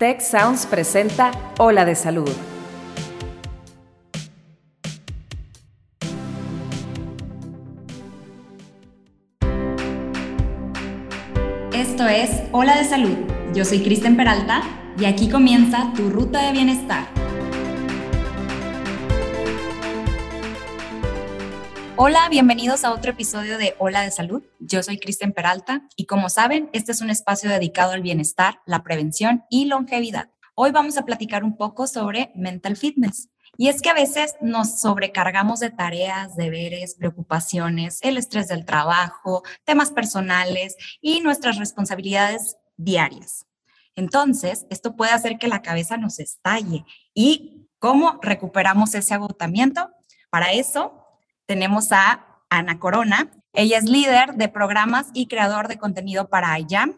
Tech Sounds presenta Ola de Salud. Esto es Hola de Salud. Yo soy Kristen Peralta y aquí comienza tu ruta de bienestar. Hola, bienvenidos a otro episodio de Hola de Salud. Yo soy Kristen Peralta y como saben, este es un espacio dedicado al bienestar, la prevención y longevidad. Hoy vamos a platicar un poco sobre mental fitness. Y es que a veces nos sobrecargamos de tareas, deberes, preocupaciones, el estrés del trabajo, temas personales y nuestras responsabilidades diarias. Entonces, esto puede hacer que la cabeza nos estalle. ¿Y cómo recuperamos ese agotamiento? Para eso tenemos a Ana Corona. Ella es líder de programas y creador de contenido para IAM.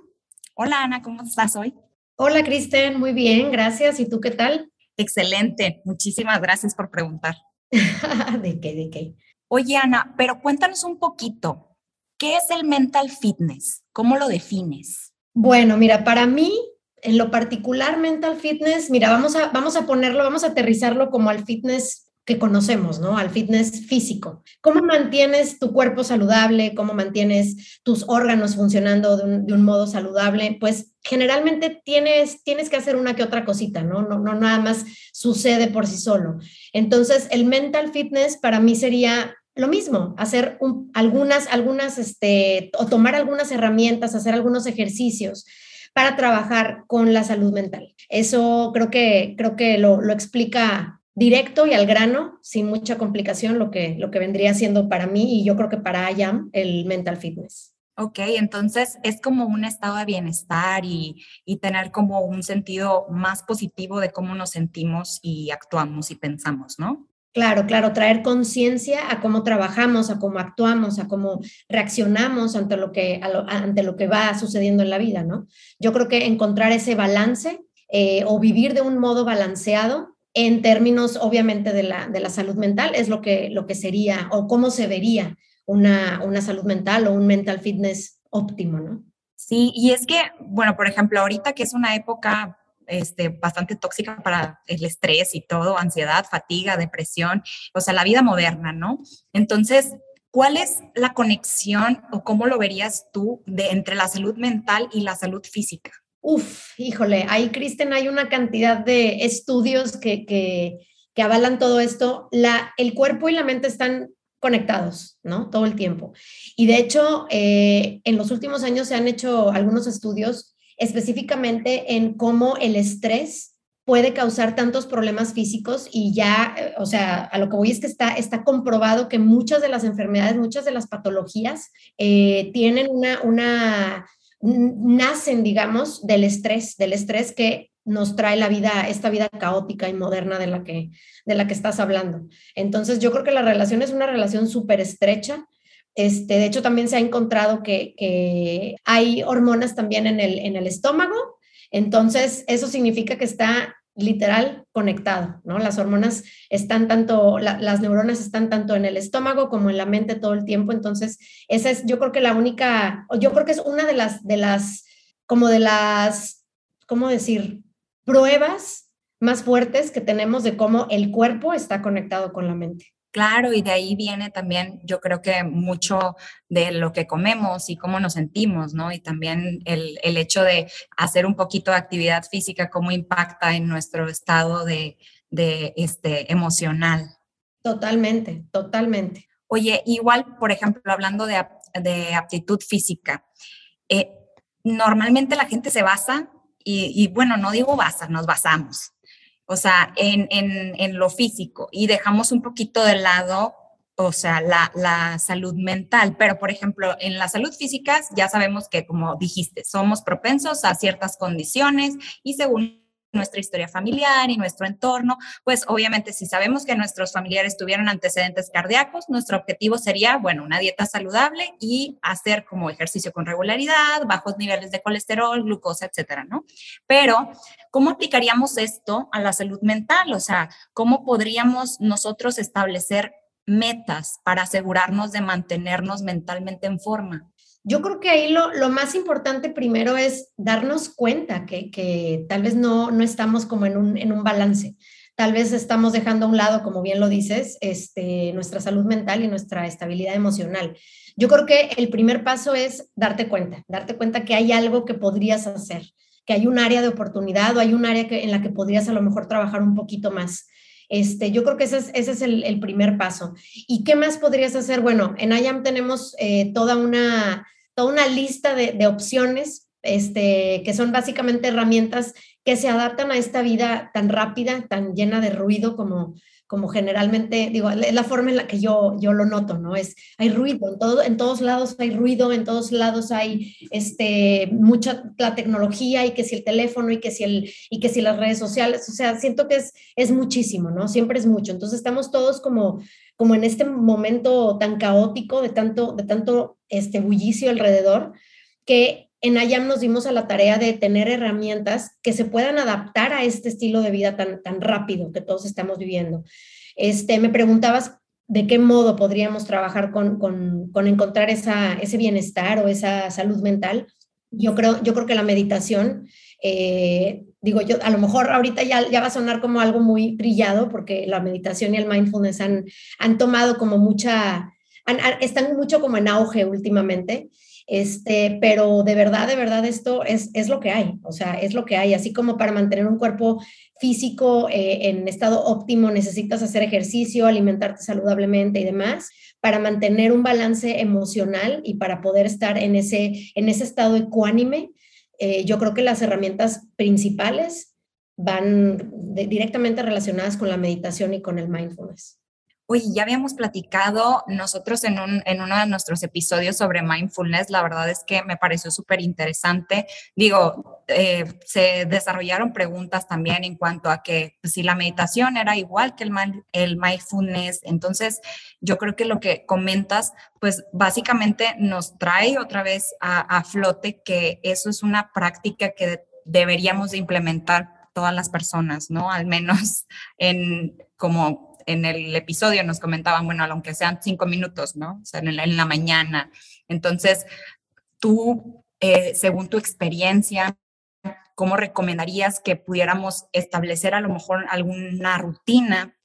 Hola Ana, ¿cómo estás hoy? Hola Kristen, muy bien, gracias. ¿Y tú qué tal? Excelente, muchísimas gracias por preguntar. ¿De qué? ¿De qué? Oye Ana, pero cuéntanos un poquito, ¿qué es el mental fitness? ¿Cómo lo defines? Bueno, mira, para mí, en lo particular, mental fitness, mira, vamos a, vamos a ponerlo, vamos a aterrizarlo como al fitness que conocemos, ¿no? Al fitness físico. ¿Cómo mantienes tu cuerpo saludable? ¿Cómo mantienes tus órganos funcionando de un, modo saludable? Pues generalmente tienes, tienes que hacer una que otra cosita, ¿no? ¿no? No nada más sucede por sí solo. Entonces, el mental fitness para mí sería lo mismo, hacer algunas, algunas, este, o tomar algunas herramientas, hacer algunos ejercicios para trabajar con la salud mental. Eso creo que, creo que lo, lo explica directo y al grano, sin mucha complicación, lo que, lo que vendría siendo para mí y yo creo que para IAM el mental fitness. Ok, entonces es como un estado de bienestar y, y, tener como un sentido más positivo de cómo nos sentimos y actuamos y pensamos, ¿no? Claro, claro, traer conciencia a cómo trabajamos, a cómo actuamos, a cómo reaccionamos ante lo que, ante lo que va sucediendo en la vida, ¿no? Yo creo que encontrar ese balance eh, o vivir de un modo balanceado en términos obviamente de la, de la salud mental, es lo que, lo que sería o cómo se vería una, una salud mental o un mental fitness óptimo, ¿no? Sí, y es que, bueno, por ejemplo, ahorita que es una época este, bastante tóxica para el estrés y todo, ansiedad, fatiga, depresión, o sea, la vida moderna, ¿no? Entonces, ¿cuál es la conexión o cómo lo verías tú de entre la salud mental y la salud física? Uf, híjole, ahí, Kristen, hay una cantidad de estudios que, que, que avalan todo esto. La, el cuerpo y la mente están conectados, ¿no? Todo el tiempo. Y de hecho, eh, en los últimos años se han hecho algunos estudios específicamente en cómo el estrés puede causar tantos problemas físicos y ya, eh, o sea, a lo que voy es que está, está comprobado que muchas de las enfermedades, muchas de las patologías eh, tienen una, una nacen, digamos, del estrés, del estrés que nos trae la vida, esta vida caótica y moderna de la que, de la que estás hablando. Entonces, yo creo que la relación es una relación súper estrecha. Este, de hecho, también se ha encontrado que, que hay hormonas también en el, en el estómago. Entonces, eso significa que está literal conectado, ¿no? Las hormonas están tanto, las neuronas están tanto en el estómago como en la mente todo el tiempo, entonces esa es yo creo que la única, yo creo que es una de las, de las, como de las, ¿cómo decir? Pruebas más fuertes que tenemos de cómo el cuerpo está conectado con la mente. Claro, y de ahí viene también, yo creo que mucho de lo que comemos y cómo nos sentimos, ¿no? Y también el, el hecho de hacer un poquito de actividad física, cómo impacta en nuestro estado de, de este, emocional. Totalmente, totalmente. Oye, igual, por ejemplo, hablando de, de aptitud física, eh, normalmente la gente se basa, y, y bueno, no digo basa, nos basamos o sea, en, en, en lo físico y dejamos un poquito de lado o sea, la, la, salud mental. Pero, por ejemplo, en la salud física ya sabemos que, como dijiste, somos propensos a ciertas condiciones y según nuestra historia familiar y nuestro entorno, pues obviamente si sabemos que nuestros familiares tuvieron antecedentes cardíacos, nuestro objetivo sería, bueno, una dieta saludable y hacer como ejercicio con regularidad, bajos niveles de colesterol, glucosa, etcétera, ¿no? Pero, ¿cómo aplicaríamos esto a la salud mental? O sea, ¿cómo podríamos nosotros establecer metas para asegurarnos de mantenernos mentalmente en forma? Yo creo que ahí lo, lo más importante primero es darnos cuenta que, que tal vez no, no estamos como en un, en un balance tal vez estamos dejando a un lado, como bien lo dices, este, nuestra salud mental y nuestra estabilidad emocional. Yo creo que el primer paso es darte cuenta, darte cuenta que hay algo que podrías hacer, que hay un área de oportunidad o hay un área que, en la que podrías a lo mejor trabajar un poquito más. Este, yo creo que ese es, ese es el, primer paso. ¿Y qué más podrías hacer? Bueno, en IAM tenemos eh, toda, una, toda una lista de, de opciones este, que son básicamente herramientas que se adaptan a esta vida tan rápida, tan llena de ruido como, como generalmente, digo, es la forma en la que yo, yo lo noto, ¿no? Es, hay ruido, en, todo, en todos lados hay ruido, en todos lados hay este, mucha la tecnología y que si el teléfono y que si, el, y que si las redes sociales, o sea, siento que es, es muchísimo, ¿no? Siempre es mucho. Entonces estamos todos como, como en este momento tan caótico de tanto, de tanto este bullicio alrededor que en IAM nos dimos a la tarea de tener herramientas que se puedan adaptar a este estilo de vida tan, tan rápido que todos estamos viviendo. Este, me preguntabas de qué modo podríamos trabajar con, con, encontrar esa, ese bienestar o esa salud mental. Yo creo, yo creo que la meditación, eh, digo yo, a lo mejor ahorita ya, ya va a sonar como algo muy brillado porque la meditación y el mindfulness han, han tomado como mucha, están mucho como en auge últimamente. Este, pero de verdad, de verdad, esto es, es lo que hay, o sea, es lo que hay. Así como para mantener un cuerpo físico eh, en estado óptimo necesitas hacer ejercicio, alimentarte saludablemente y demás, para mantener un balance emocional y para poder estar en ese, en ese estado ecuánime, eh, yo creo que las herramientas principales van directamente relacionadas con la meditación y con el mindfulness. Oye, ya habíamos platicado nosotros en, un, en uno de nuestros episodios sobre mindfulness, la verdad es que me pareció súper interesante. Digo, eh, se desarrollaron preguntas también en cuanto a que pues, si la meditación era igual que el, mindfulness, entonces yo creo que lo que comentas, pues básicamente nos trae otra vez a, a flote que eso es una práctica que deberíamos de implementar todas las personas, ¿no? Al menos en como en el episodio nos comentaban, bueno, aunque sean cinco minutos, ¿no? O sea, en la, mañana. Entonces, tú, eh, según tu experiencia, ¿cómo recomendarías que pudiéramos establecer a lo mejor alguna rutina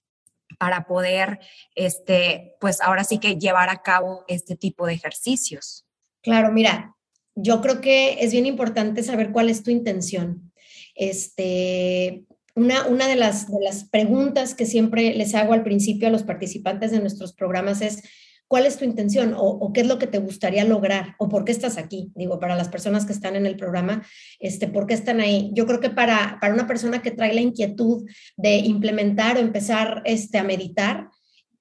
para poder, este, pues ahora sí que llevar a cabo este tipo de ejercicios? Claro, mira, yo creo que es bien importante saber cuál es tu intención. Este, una, de, las, de las preguntas que siempre les hago al principio a los participantes de nuestros programas es, ¿cuál es tu intención o, qué es lo que te gustaría lograr o por qué estás aquí? Digo, para las personas que están en el programa, este, ¿por qué están ahí? Yo creo que para, para una persona que trae la inquietud de implementar o empezar este, a meditar,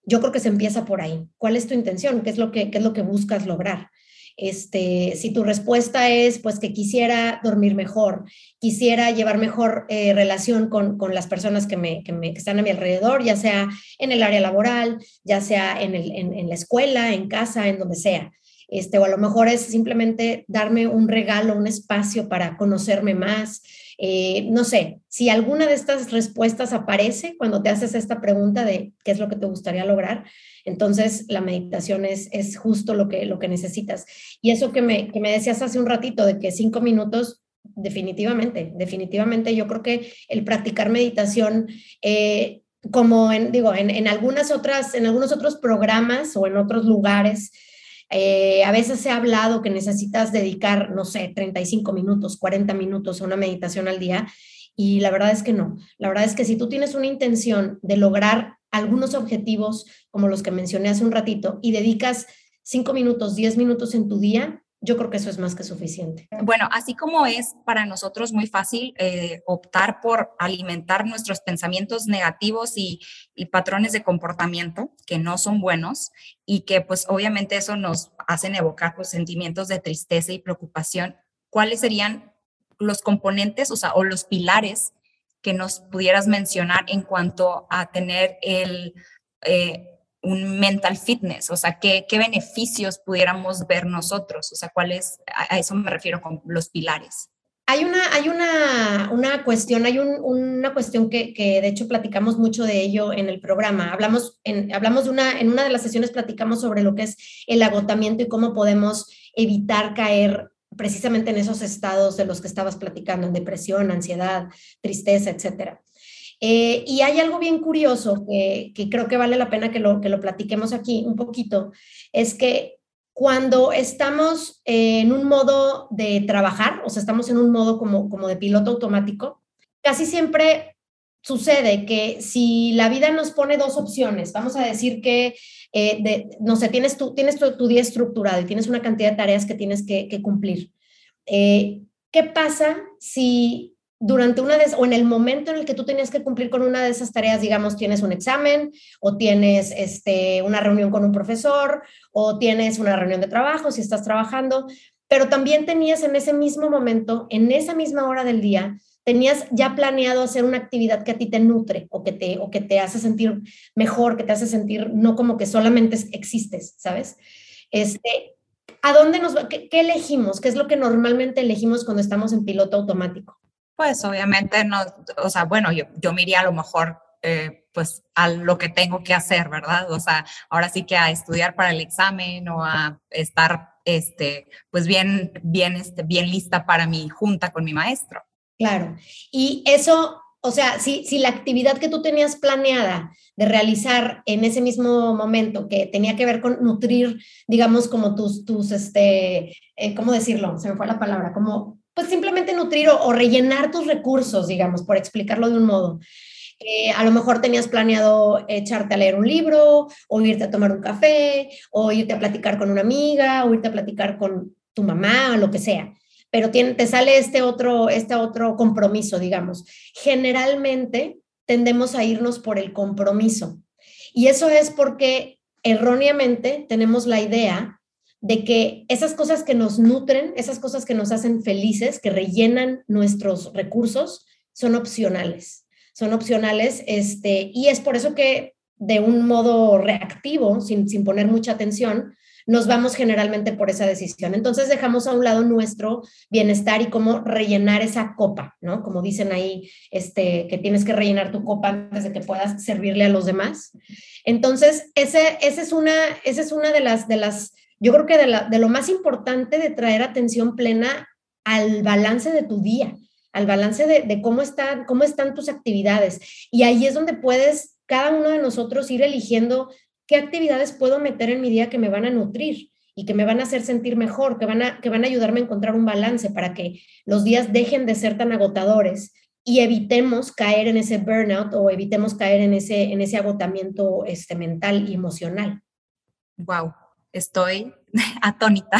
yo creo que se empieza por ahí. ¿Cuál es tu intención? ¿Qué es lo que, qué es lo que buscas lograr? Este, si tu respuesta es pues que quisiera dormir mejor, quisiera llevar mejor eh, relación con, las personas que, me, están a mi alrededor, ya sea en el área laboral, ya sea en, en, la escuela, en casa, en donde sea. Este, o a lo mejor es simplemente darme un regalo, un espacio para conocerme más. Eh, no sé, si alguna de estas respuestas aparece cuando te haces esta pregunta de qué es lo que te gustaría lograr, entonces, la meditación es, es justo lo que, lo que necesitas. Y eso que me, que me decías hace un ratito, de que cinco minutos, definitivamente, definitivamente, yo creo que el practicar meditación... Eh, como en, digo, en, en, algunas otras, en algunos otros programas o en otros lugares, eh, a veces se ha hablado que necesitas dedicar, no sé, 35 minutos, 40 minutos a una meditación al día. Y la verdad es que no. La verdad es que si tú tienes una intención de lograr algunos objetivos como los que mencioné hace un ratito y dedicas cinco minutos, diez minutos en tu día, yo creo que eso es más que suficiente. Bueno, así como es para nosotros muy fácil eh, optar por alimentar nuestros pensamientos negativos y, patrones de comportamiento que no son buenos y que pues obviamente eso nos hacen evocar pues, sentimientos de tristeza y preocupación, ¿cuáles serían los componentes, o sea, o los pilares que nos pudieras mencionar en cuanto a tener el, eh, un mental fitness, o sea, ¿qué, ¿qué, beneficios pudiéramos ver nosotros, o sea, cuáles, a, eso me refiero con los pilares. Hay una, hay una, una cuestión, hay un, una cuestión que, que, de hecho platicamos mucho de ello en el programa. Hablamos, en, hablamos de una, en una de las sesiones platicamos sobre lo que es el agotamiento y cómo podemos evitar caer precisamente en esos estados de los que estabas platicando, en depresión, ansiedad, tristeza, etcétera. Eh, y hay algo bien curioso que, creo que vale la pena que lo, que lo platiquemos aquí un poquito, es que cuando estamos en un modo de trabajar, o sea, estamos en un modo como, como de piloto automático, casi siempre sucede que si la vida nos pone dos opciones, vamos a decir que, eh, no sé, tienes, tu, tienes tu, día estructurado y tienes una cantidad de tareas que tienes que, cumplir. Eh, ¿Qué pasa si durante una de o en el momento en el que tú tenías que cumplir con una de esas tareas, digamos, tienes un examen o tienes este, una reunión con un profesor o tienes una reunión de trabajo si estás trabajando, pero también tenías en ese mismo momento, en esa misma hora del día, tenías ya planeado hacer una actividad que a ti te nutre o que te, o que te hace sentir mejor, que te hace sentir no como que solamente existes, ¿sabes? Este, ¿A dónde nos va? ¿Qué, ¿Qué elegimos? ¿Qué es lo que normalmente elegimos cuando estamos en piloto automático? Pues obviamente no, o sea, bueno, yo, yo me a lo mejor eh, pues a lo que tengo que hacer, ¿verdad? O sea, ahora sí que a estudiar para el examen o a estar, este, pues bien, bien, este, bien lista para mi junta con mi maestro. Claro. Y eso, o sea, si, si la actividad que tú tenías planeada de realizar en ese mismo momento, que tenía que ver con nutrir, digamos, como tus, tus, este, eh, ¿cómo decirlo? Se me fue la palabra, como pues simplemente nutrir o, rellenar tus recursos, digamos, por explicarlo de un modo. Eh, a lo mejor tenías planeado echarte a leer un libro, o irte a tomar un café, o irte a platicar con una amiga, o irte a platicar con tu mamá, o lo que sea. Pero tiene, te sale este otro, este otro compromiso, digamos. Generalmente tendemos a irnos por el compromiso. Y eso es porque erróneamente tenemos la idea de que esas cosas que nos nutren, esas cosas que nos hacen felices, que rellenan nuestros recursos, son opcionales. Son opcionales, este, y es por eso que de un modo reactivo, sin, sin poner mucha atención, nos vamos generalmente por esa decisión. Entonces dejamos a un lado nuestro bienestar y cómo rellenar esa copa, ¿no? Como dicen ahí, este, que tienes que rellenar tu copa antes de que puedas servirle a los demás. Entonces, ese, ese es una, esa es una de las, de las yo creo que de, lo más importante de traer atención plena al balance de tu día, al balance de, cómo, están, cómo están tus actividades. Y ahí es donde puedes, cada uno de nosotros, ir eligiendo qué actividades puedo meter en mi día que me van a nutrir y que me van a hacer sentir mejor, que van a, que van a ayudarme a encontrar un balance para que los días dejen de ser tan agotadores y evitemos caer en ese burnout o evitemos caer en ese, en ese agotamiento este, mental y emocional. Wow, estoy atónita.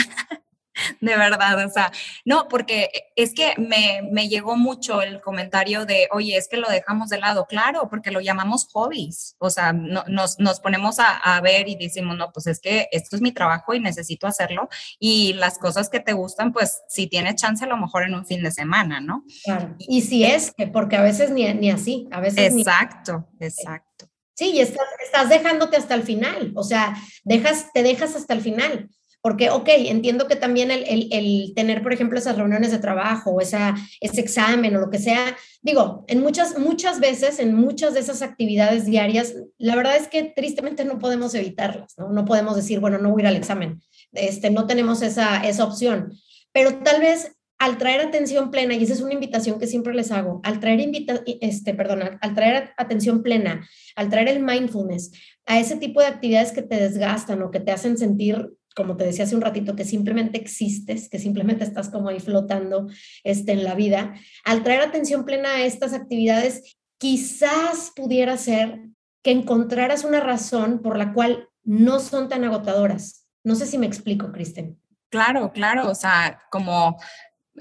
De verdad, o sea, no, porque es que me, llegó mucho el comentario de, oye, es que lo dejamos de lado, claro, porque lo llamamos hobbies, o sea, nos, nos, ponemos a, ver y decimos, no, pues es que esto es mi trabajo y necesito hacerlo, y las cosas que te gustan, pues si tienes chance, a lo mejor en un fin de semana, ¿no? Claro. Y si es, porque a veces ni, ni así, a veces. Exacto, exacto. Sí, y estás, dejándote hasta el final, o sea, dejas, te dejas hasta el final. Porque, ok, entiendo que también el, el, tener, por ejemplo, esas reuniones de trabajo o esa, ese examen o lo que sea, digo, en muchas, muchas veces, en muchas de esas actividades diarias, la verdad es que tristemente no podemos evitarlas, ¿no? No podemos decir, bueno, no voy al examen, este, no tenemos esa, esa opción. Pero tal vez al traer atención plena, y esa es una invitación que siempre les hago, al traer, invita, este, perdón, al traer atención plena, al traer el mindfulness a ese tipo de actividades que te desgastan o que te hacen sentir, como te decía hace un ratito, que simplemente existes, que simplemente estás como ahí flotando este, en la vida, al traer atención plena a estas actividades, quizás pudiera ser que encontraras una razón por la cual no son tan agotadoras. No sé si me explico, Kristen. Claro, claro, o sea, como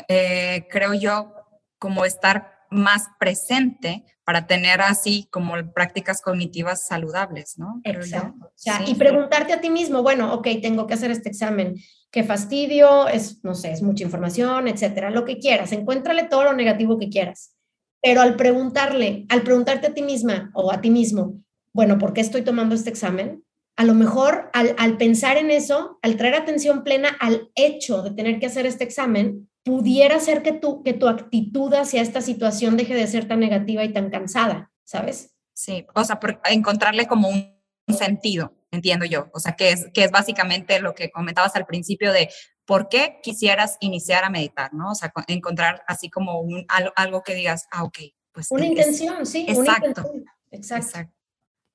eh, creo yo, como estar más presente para tener así como prácticas cognitivas saludables, ¿no? Exacto. Y preguntarte a ti mismo, bueno, ok, tengo que hacer este examen, qué fastidio, es, no sé, es mucha información, etcétera, lo que quieras, encuéntrale todo lo negativo que quieras. Pero al preguntarle, al preguntarte a ti misma o a ti mismo, bueno, ¿por qué estoy tomando este examen? A lo mejor al, al pensar en eso, al traer atención plena al hecho de tener que hacer este examen, pudiera ser que tu, que tu actitud hacia esta situación deje de ser tan negativa y tan cansada, ¿sabes? Sí, o sea, por encontrarle como un sentido, entiendo yo. O sea, que es, que es básicamente lo que comentabas al principio de por qué quisieras iniciar a meditar, ¿no? O sea, encontrar así como un, algo, que digas, ah, ok, pues. Una intención, sí. Exacto, exacto. Exacto.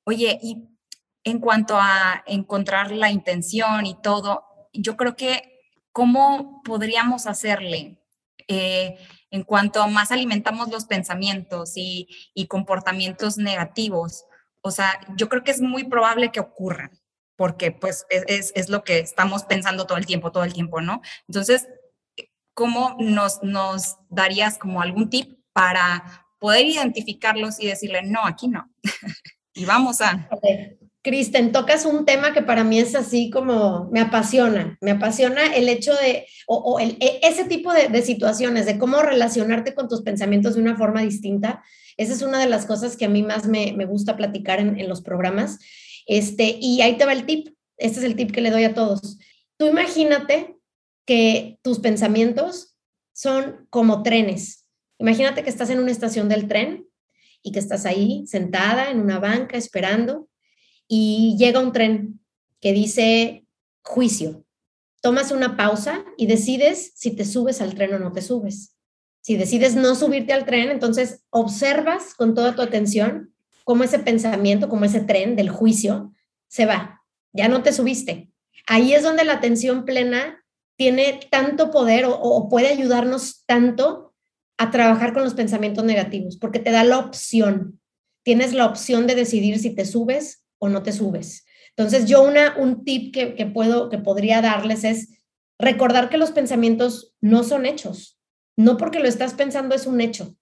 Oye, y en cuanto a encontrar la intención y todo, yo creo que, ¿cómo podríamos hacerle? Eh, en cuanto más alimentamos los pensamientos y, comportamientos negativos, o sea, yo creo que es muy probable que ocurran, porque pues es, es, lo que estamos pensando todo el tiempo, todo el tiempo, ¿no? Entonces, ¿cómo nos, darías como algún tip para poder identificarlos y decirle, no, aquí no? y vamos a... Kristen, tocas un tema que para mí es así como me apasiona, me apasiona el hecho de, o, e, ese tipo de, situaciones, de cómo relacionarte con tus pensamientos de una forma distinta. Esa es una de las cosas que a mí más me, gusta platicar en, los programas. Este, y ahí te va el tip, este es el tip que le doy a todos. Tú imagínate que tus pensamientos son como trenes. Imagínate que estás en una estación del tren y que estás ahí sentada en una banca esperando y llega un tren que dice juicio. Tomas una pausa y decides si te subes al tren o no te subes. Si decides no subirte al tren, entonces observas con toda tu atención cómo ese pensamiento, cómo ese tren del juicio se va. Ya no te subiste. Ahí es donde la atención plena tiene tanto poder o, o puede ayudarnos tanto a trabajar con los pensamientos negativos, porque te da la opción. Tienes la opción de decidir si te subes o no te subes. Entonces, yo una, un tip que, puedo, que podría darles es recordar que los pensamientos no son hechos. No porque lo estás pensando es un hecho.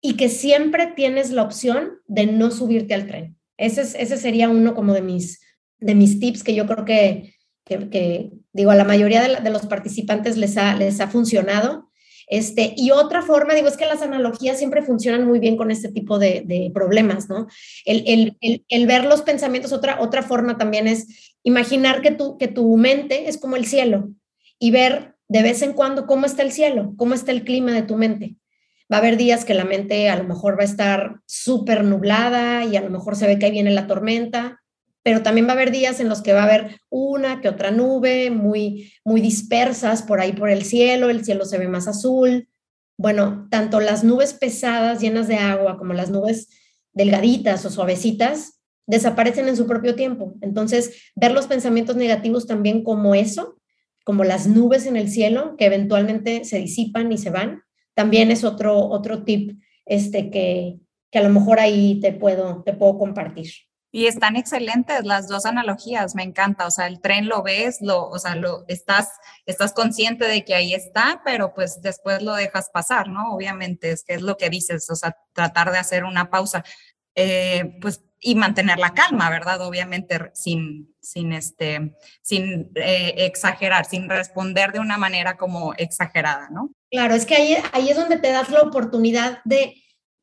Y que siempre tienes la opción de no subirte al tren. Ese, es, ese sería uno como de mis, de mis tips que yo creo que, que, digo, a la mayoría de, de, los participantes les ha, les ha funcionado este, y otra forma, digo, es que las analogías siempre funcionan muy bien con este tipo de, problemas, ¿no? El, ver los pensamientos, otra, otra forma también es imaginar que tu, que tu mente es como el cielo y ver de vez en cuando cómo está el cielo, cómo está el clima de tu mente. Va a haber días que la mente a lo mejor va a estar súper nublada y a lo mejor se ve que ahí viene la tormenta, pero también va a haber días en los que va a haber una que otra nube muy, muy dispersas por ahí por el cielo, el cielo se ve más azul. Bueno, tanto las nubes pesadas llenas de agua como las nubes delgaditas o suavecitas desaparecen en su propio tiempo. Entonces, ver los pensamientos negativos también como eso, como las nubes en el cielo que eventualmente se disipan y se van, también es otro, otro tip este, que, que a lo mejor ahí te puedo, te puedo compartir. Y están excelentes las dos analogías, me encanta. O sea, el tren lo ves, lo, o sea, lo estás, estás consciente de que ahí está, pero pues después lo dejas pasar, ¿no? Obviamente, es que es lo que dices, o sea, tratar de hacer una pausa, eh, pues, y mantener la calma, ¿verdad? Obviamente, sin, sin este, sin eh, exagerar, sin responder de una manera como exagerada, ¿no? Claro, es que ahí, ahí es donde te das la oportunidad de,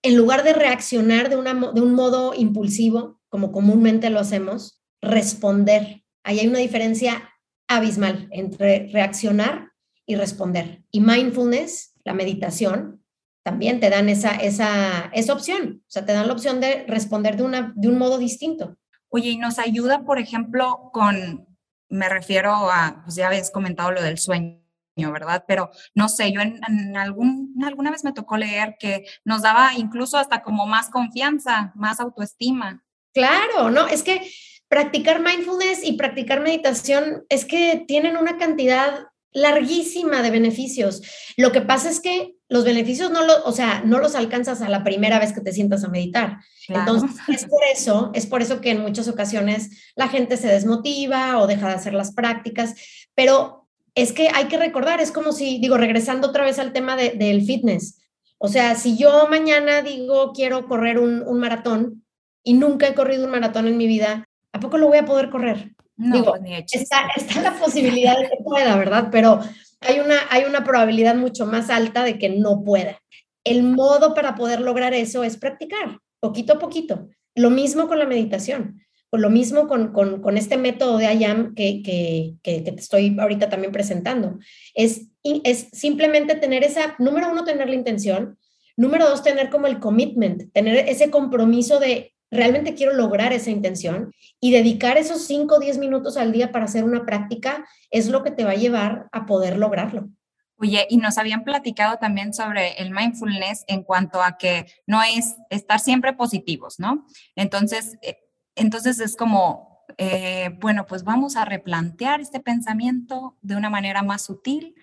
en lugar de reaccionar de, una, de un modo impulsivo, como comúnmente lo hacemos, responder. Ahí hay una diferencia abismal entre reaccionar y responder. Y mindfulness, la meditación, también te dan esa, esa, esa opción. O sea, te dan la opción de responder de, una, de un modo distinto. Oye, y nos ayuda, por ejemplo, con, me refiero a, pues ya habéis comentado lo del sueño, ¿verdad? Pero no sé, yo en, algún, alguna vez me tocó leer que nos daba incluso hasta como más confianza, más autoestima. Claro, no, es que practicar mindfulness y practicar meditación es que tienen una cantidad larguísima de beneficios. Lo que pasa es que los beneficios no los, o sea, no los alcanzas a la primera vez que te sientas a meditar. Entonces, es por eso, es por eso que en muchas ocasiones la gente se desmotiva o deja de hacer las prácticas, pero es que hay que recordar, es como si, digo, regresando otra vez al tema del fitness. O sea, si yo mañana digo quiero correr un, un maratón, y nunca he corrido un maratón en mi vida, ¿a poco lo voy a poder correr? No, Digo, pues, ni está, está la posibilidad de que pueda, ¿verdad? Pero hay una, hay una probabilidad mucho más alta de que no pueda. El modo para poder lograr eso es practicar, poquito a poquito. Lo mismo con la meditación, o lo mismo con, con, con este método de IAM que, que, que, que, te estoy ahorita también presentando. Es, es simplemente tener esa, número uno, tener la intención, número dos, tener como el commitment, tener ese compromiso de realmente quiero lograr esa intención y dedicar esos 5 o 10 minutos al día para hacer una práctica es lo que te va a llevar a poder lograrlo. Oye, y nos habían platicado también sobre el mindfulness en cuanto a que no es estar siempre positivos, ¿no? Entonces, eh, entonces es como, eh, bueno, pues vamos a replantear este pensamiento de una manera más sutil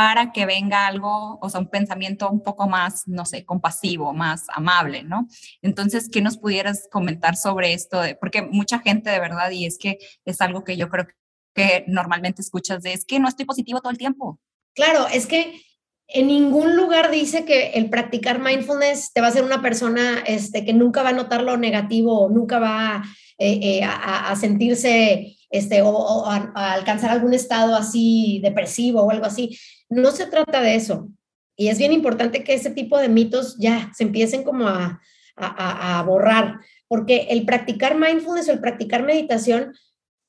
para que venga algo, o sea, un pensamiento un poco más, no sé, compasivo, más amable, ¿no? Entonces, ¿qué nos pudieras comentar sobre esto? Porque mucha gente de verdad, y es que es algo que yo creo que normalmente escuchas de, es que no estoy positivo todo el tiempo. Claro, es que en ningún lugar dice que el practicar mindfulness te va a hacer una persona este, que nunca va a notar lo negativo o nunca va eh, eh, a, sentirse este, o, a, alcanzar algún estado así depresivo o algo así. No se trata de eso. Y es bien importante que ese tipo de mitos ya se empiecen como a, a borrar, porque el practicar mindfulness o el practicar meditación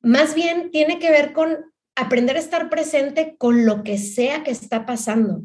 más bien tiene que ver con aprender a estar presente con lo que sea que está pasando.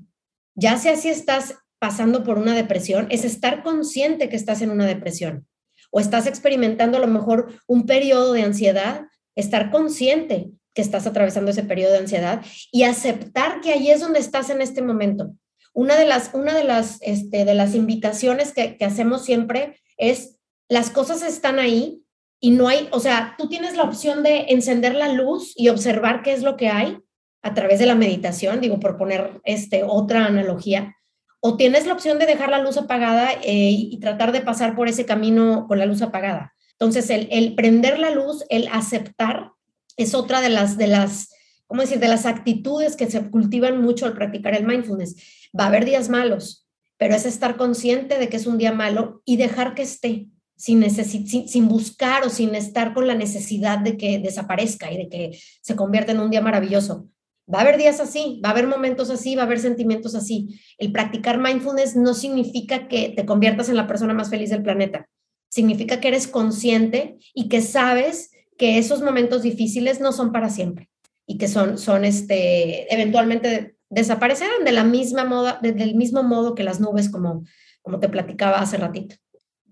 Ya sea si estás pasando por una depresión, es estar consciente que estás en una depresión o estás experimentando a lo mejor un periodo de ansiedad, estar consciente que estás atravesando ese periodo de ansiedad y aceptar que ahí es donde estás en este momento. Una de las, una de las, este, de las invitaciones que, que hacemos siempre es, las cosas están ahí, y no hay, o sea, tú tienes la opción de encender la luz y observar qué es lo que hay a través de la meditación, digo, por poner este, otra analogía, o tienes la opción de dejar la luz apagada eh, y tratar de pasar por ese camino con la luz apagada. Entonces, el, el, prender la luz, el aceptar, es otra de las, de las, ¿cómo decir?, de las actitudes que se cultivan mucho al practicar el mindfulness. Va a haber días malos, pero es estar consciente de que es un día malo y dejar que esté sin, sin, buscar o sin estar con la necesidad de que desaparezca y de que se convierta en un día maravilloso. Va a haber días así, va a haber momentos así, va a haber sentimientos así. El practicar mindfulness no significa que te conviertas en la persona más feliz del planeta. Significa que eres consciente y que sabes que esos momentos difíciles no son para siempre y que son, son este, eventualmente desaparecerán de la misma moda, del mismo modo que las nubes, como, como te platicaba hace ratito.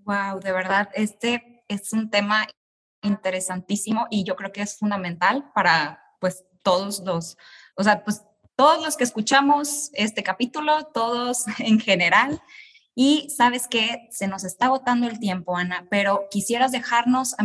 Wow, de verdad, este es un tema interesantísimo y yo creo que es fundamental para pues todos los, o sea, pues todos los que escuchamos este capítulo, todos en general. Y sabes que se nos está agotando el tiempo, Ana, pero quisieras dejarnos a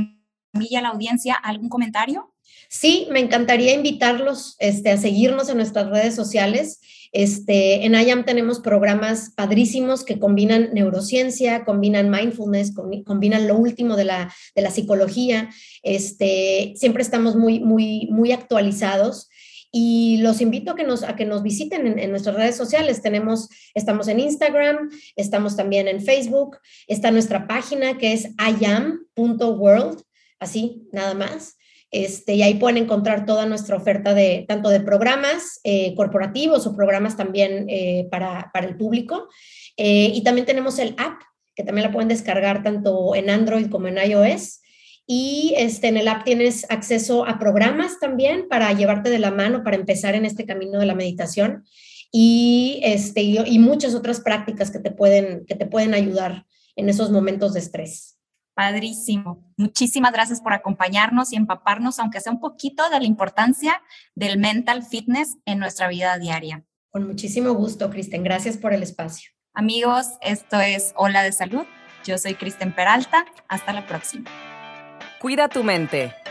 mí y a la audiencia algún comentario. Sí, me encantaría invitarlos este, a seguirnos en nuestras redes sociales. Este, en IAM tenemos programas padrísimos que combinan neurociencia, combinan mindfulness, combinan lo último de la, de la psicología. Este, siempre estamos muy, muy, muy actualizados y los invito a que nos, a que nos visiten en, nuestras redes sociales. Tenemos, estamos en Instagram, estamos también en Facebook, está nuestra página que es iam.world, así, nada más. Este, y ahí pueden encontrar toda nuestra oferta de tanto de programas eh, corporativos o programas también eh, para, para, el público. Eh, y también tenemos el app, que también la pueden descargar tanto en Android como en iOS. Y este, en el app tienes acceso a programas también para llevarte de la mano, para empezar en este camino de la meditación. Y, este, y, y muchas otras prácticas que te, pueden, que te pueden ayudar en esos momentos de estrés. Padrísimo. Muchísimas gracias por acompañarnos y empaparnos, aunque sea un poquito, de la importancia del mental fitness en nuestra vida diaria. Con muchísimo gusto, Kristen. Gracias por el espacio. Amigos, esto es Hola de Salud. Yo soy Kristen Peralta. Hasta la próxima. Cuida tu mente.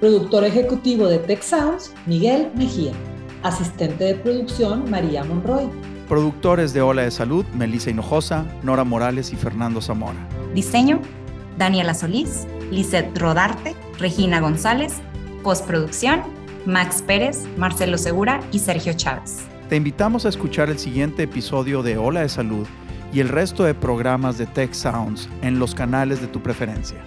Productor ejecutivo de Tech Sounds, Miguel Mejía. Asistente de producción, María Monroy. Productores de Ola de Salud, Melissa Hinojosa, Nora Morales y Fernando Zamora. Diseño, Daniela Solís, Lisette Rodarte, Regina González. Postproducción, Max Pérez, Marcelo Segura y Sergio Chávez. Te invitamos a escuchar el siguiente episodio de Ola de Salud y el resto de programas de Tech Sounds en los canales de tu preferencia.